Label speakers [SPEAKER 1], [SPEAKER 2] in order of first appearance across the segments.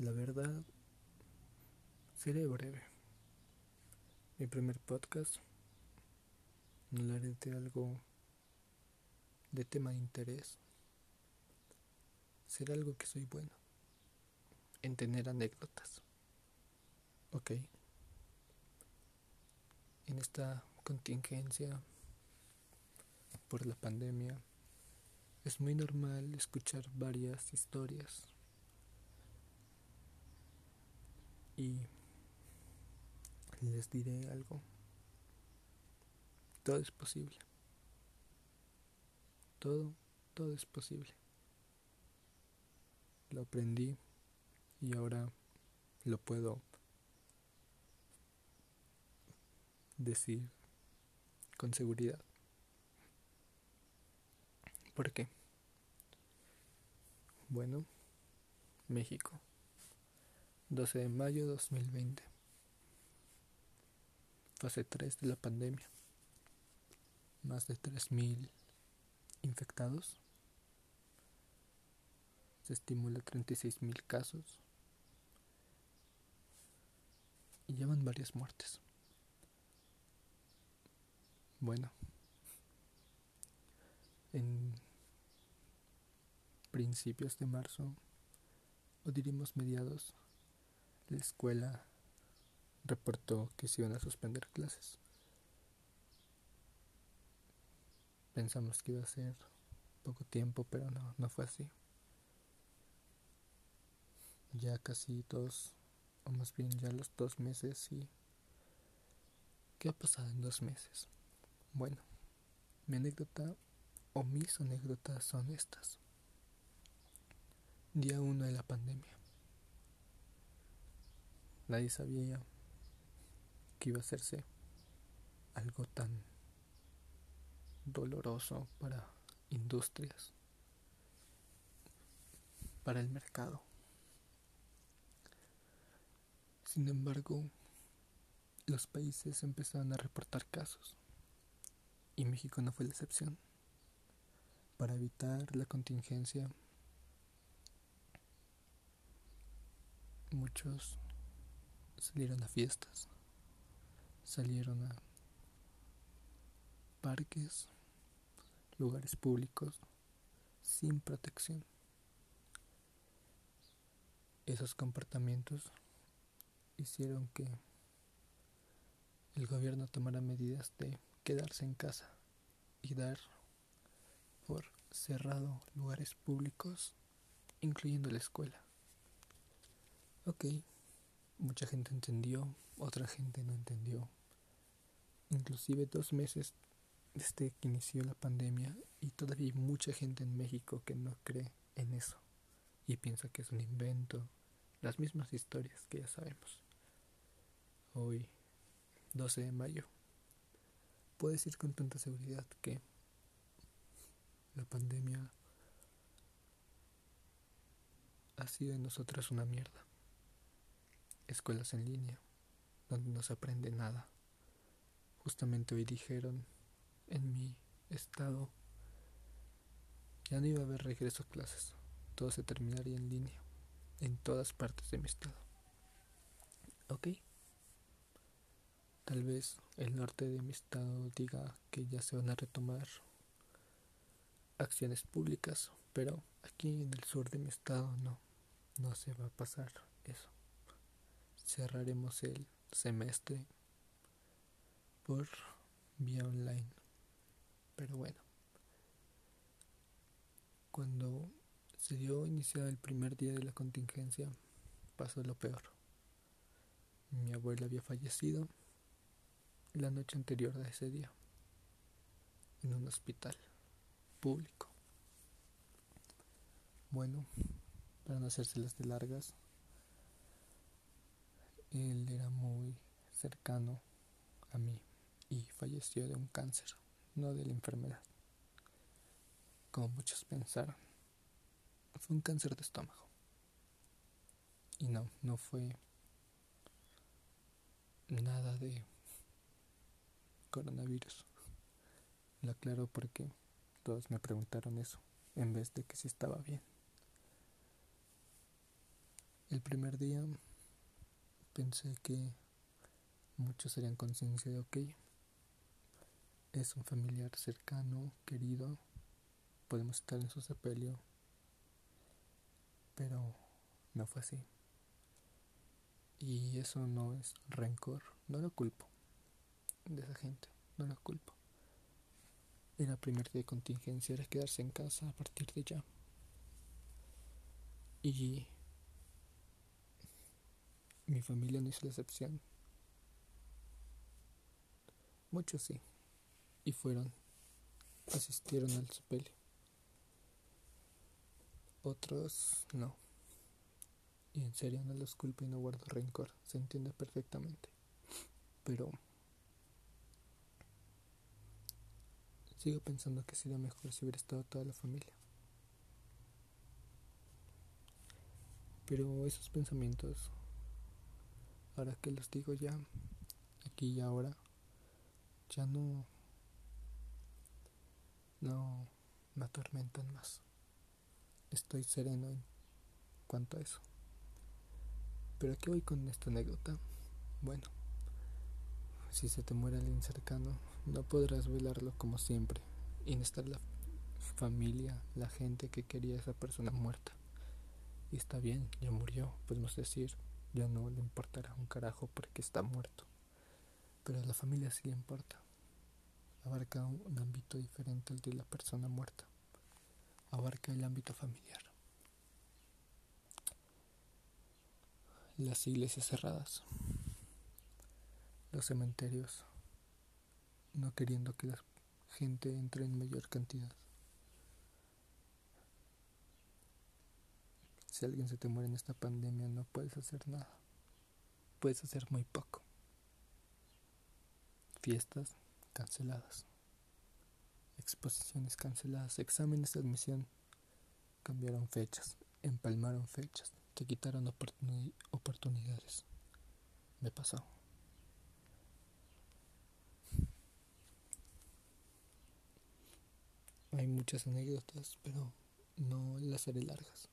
[SPEAKER 1] La verdad, seré breve. Mi primer podcast hablaré de algo de tema de interés. Será algo que soy bueno en tener anécdotas. Ok. En esta contingencia por la pandemia es muy normal escuchar varias historias y les diré algo. Todo es posible. Todo, todo es posible. Lo aprendí y ahora lo puedo decir con seguridad. ¿Por qué? Bueno, México. 12 de mayo de 2020. Fase 3 de la pandemia. Más de 3.000 infectados. Se estimula 36.000 casos. Y llevan varias muertes. Bueno, en principios de marzo, o diríamos mediados, la escuela reportó que se iban a suspender clases. Pensamos que iba a ser poco tiempo, pero no, no fue así. Ya casi dos, o más bien ya los dos meses y... ¿Qué ha pasado en dos meses? Bueno, mi anécdota o mis anécdotas son estas. Día 1 de la pandemia. Nadie sabía que iba a hacerse algo tan doloroso para industrias, para el mercado. Sin embargo, los países empezaron a reportar casos y México no fue la excepción. Para evitar la contingencia, muchos salieron a fiestas, salieron a parques, lugares públicos sin protección. Esos comportamientos hicieron que el gobierno tomara medidas de quedarse en casa y dar por cerrado lugares públicos, incluyendo la escuela. Ok, Mucha gente entendió, otra gente no entendió. Inclusive dos meses desde que inició la pandemia y todavía hay mucha gente en México que no cree en eso y piensa que es un invento, las mismas historias que ya sabemos. Hoy, 12 de mayo, puedo decir con tanta seguridad que la pandemia ha sido en nosotros una mierda escuelas en línea, donde no se aprende nada. Justamente hoy dijeron en mi estado ya no iba a haber regreso a clases, todo se terminaría en línea, en todas partes de mi estado. Ok. Tal vez el norte de mi estado diga que ya se van a retomar acciones públicas, pero aquí en el sur de mi estado no, no se va a pasar eso cerraremos el semestre por vía online. Pero bueno, cuando se dio iniciado el primer día de la contingencia, pasó lo peor. Mi abuela había fallecido la noche anterior a ese día en un hospital público. Bueno, para no hacérselas de largas, él era muy cercano a mí y falleció de un cáncer, no de la enfermedad, como muchos pensaron. Fue un cáncer de estómago. Y no, no fue nada de coronavirus. Lo aclaro porque todos me preguntaron eso, en vez de que si estaba bien. El primer día pensé que muchos serían conciencia de, ok, es un familiar cercano, querido, podemos estar en su sepelio, pero no fue así. Y eso no es rencor, no lo culpo de esa gente, no lo culpo. Era primer día de contingencia, era quedarse en casa a partir de ya. Y mi familia no hizo la excepción. Muchos sí. Y fueron, asistieron al sepelio. Otros no. Y en serio no los culpo y no guardo rencor. Se entiende perfectamente. Pero sigo pensando que sería mejor si hubiera estado toda la familia. Pero esos pensamientos ahora que los digo ya, aquí y ahora, ya no, no me atormentan más. Estoy sereno en cuanto a eso. Pero aquí voy con esta anécdota. Bueno, si se te muere alguien cercano, no podrás velarlo como siempre y no estar la familia, la gente que quería a esa persona muerta. Y está bien, ya murió, podemos decir, ya no le importará un carajo porque está muerto. Pero a la familia sí le importa. Abarca un ámbito diferente al de la persona muerta. Abarca el ámbito familiar. Las iglesias cerradas. Los cementerios no queriendo que la gente entre en mayor cantidad. Si alguien se te muere en esta pandemia no puedes hacer nada. Puedes hacer muy poco. Fiestas canceladas. Exposiciones canceladas. Exámenes de admisión. Cambiaron fechas. Empalmaron fechas. Te quitaron oportunidades. Me pasó. Hay muchas anécdotas, pero no las haré largas.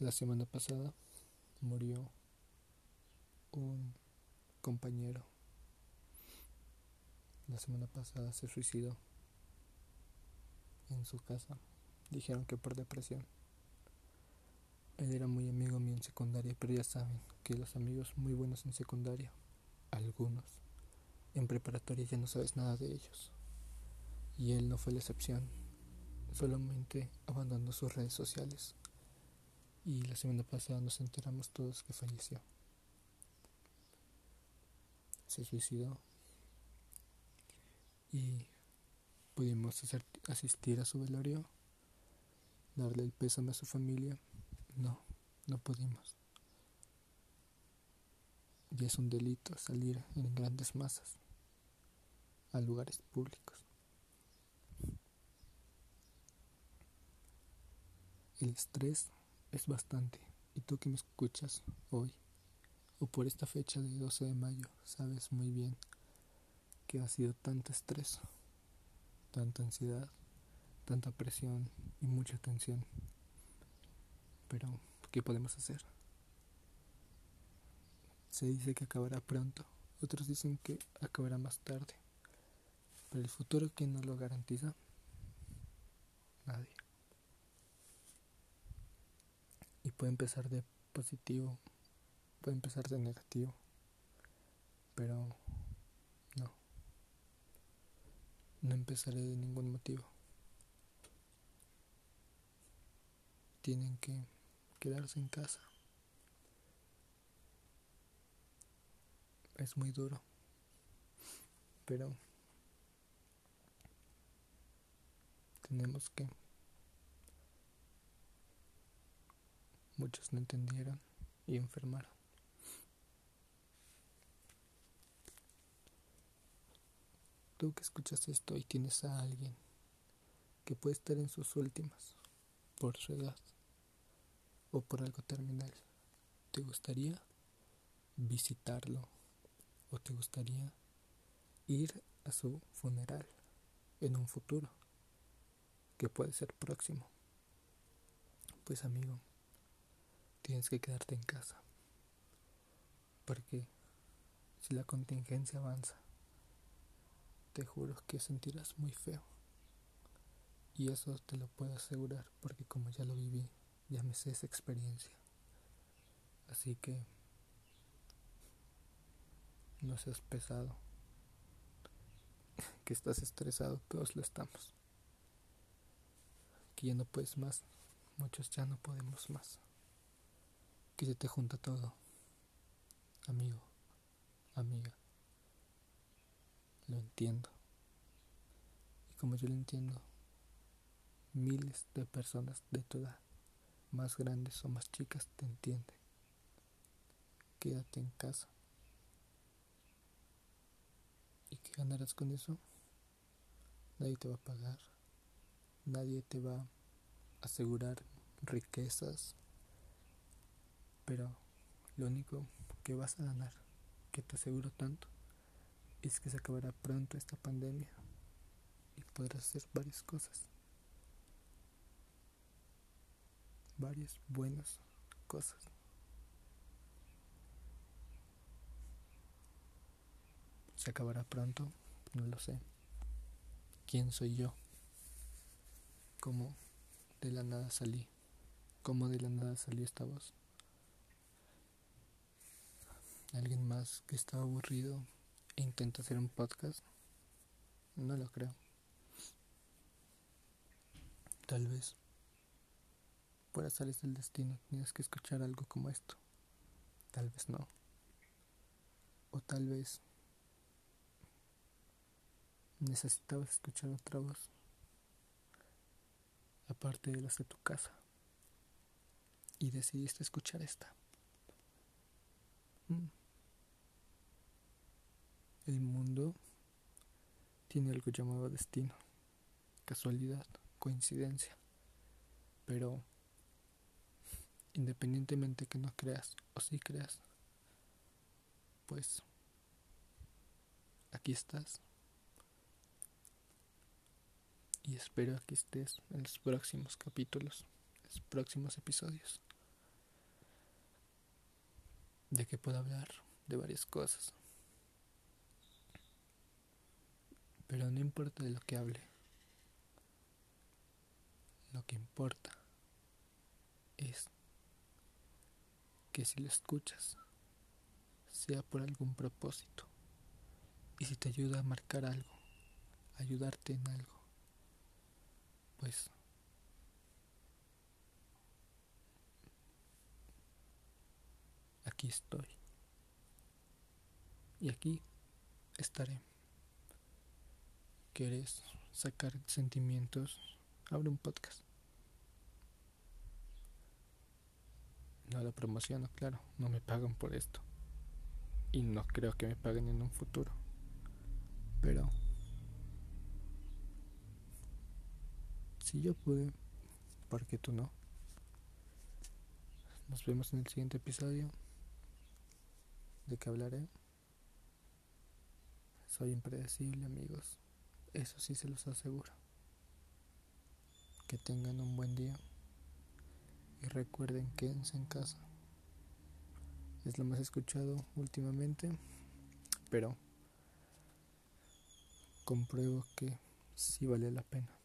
[SPEAKER 1] La semana pasada murió un compañero. La semana pasada se suicidó en su casa. Dijeron que por depresión. Él era muy amigo mío en secundaria, pero ya saben que los amigos muy buenos en secundaria, algunos, en preparatoria ya no sabes nada de ellos. Y él no fue la excepción. Solamente abandonó sus redes sociales y la semana pasada nos enteramos todos que falleció. Se suicidó y pudimos asistir a su velorio, darle el pésame a su familia. No, no pudimos. Y es un delito salir en grandes masas a lugares públicos. El estrés es bastante. Y tú que me escuchas hoy, o por esta fecha de 12 de mayo, sabes muy bien que ha sido tanto estrés, tanta ansiedad, tanta presión y mucha tensión. Pero, ¿qué podemos hacer? Se dice que acabará pronto, otros dicen que acabará más tarde. Pero el futuro, ¿quién nos lo garantiza? Nadie. Y puede empezar de positivo, puede empezar de negativo, pero no. No empezaré de ningún motivo. Tienen que quedarse en casa. Es muy duro, pero tenemos que Muchos no entendieron y enfermaron. Tú que escuchas esto y tienes a alguien que puede estar en sus últimas por su edad o por algo terminal, ¿te gustaría visitarlo o te gustaría ir a su funeral en un futuro que puede ser próximo? Pues amigo, tienes que quedarte en casa. Porque si la contingencia avanza, te juro que sentirás muy feo. Y eso te lo puedo asegurar porque como ya lo viví, ya me sé esa experiencia. Así que no seas pesado. Que estás estresado, todos lo estamos. Que ya no puedes más, muchos ya no podemos más. Que se te junta todo. Amigo, amiga. Lo entiendo. Y como yo lo entiendo, miles de personas de tu edad, más grandes o más chicas, te entienden. Quédate en casa. ¿Y qué ganarás con eso? Nadie te va a pagar. Nadie te va a asegurar riquezas. Pero lo único que vas a ganar, que te aseguro tanto, es que se acabará pronto esta pandemia y podrás hacer varias cosas. Varias buenas cosas. ¿Se acabará pronto? No lo sé. ¿Quién soy yo? ¿Cómo de la nada salí? ¿Cómo de la nada salió esta voz? ¿Alguien más que está aburrido e intenta hacer un podcast? No lo creo. Tal vez por azares del destino tienes que escuchar algo como esto. Tal vez no. O tal vez necesitabas escuchar otra voz, aparte de las de tu casa, y decidiste escuchar esta. Mm. El mundo tiene algo llamado destino, casualidad, coincidencia, pero independientemente que no creas o si creas, pues aquí estás. Y espero que estés en los próximos capítulos, los próximos episodios, de que puedo hablar de varias cosas. Pero no importa de lo que hable, lo que importa es que si lo escuchas, sea por algún propósito, y si te ayuda a marcar algo, ayudarte en algo, pues aquí estoy. Y aquí estaré. ¿Quieres sacar sentimientos? Abre un podcast. No lo promociono, claro, no me pagan por esto. Y no creo que me paguen en un futuro. Pero Si yo pude, ¿por qué tú no? Nos vemos en el siguiente episodio. ¿De qué hablaré? Soy impredecible, amigos. Eso sí se los aseguro. Que tengan un buen día. Y recuerden, quédense en casa. Es lo más escuchado últimamente. Pero compruebo que sí vale la pena.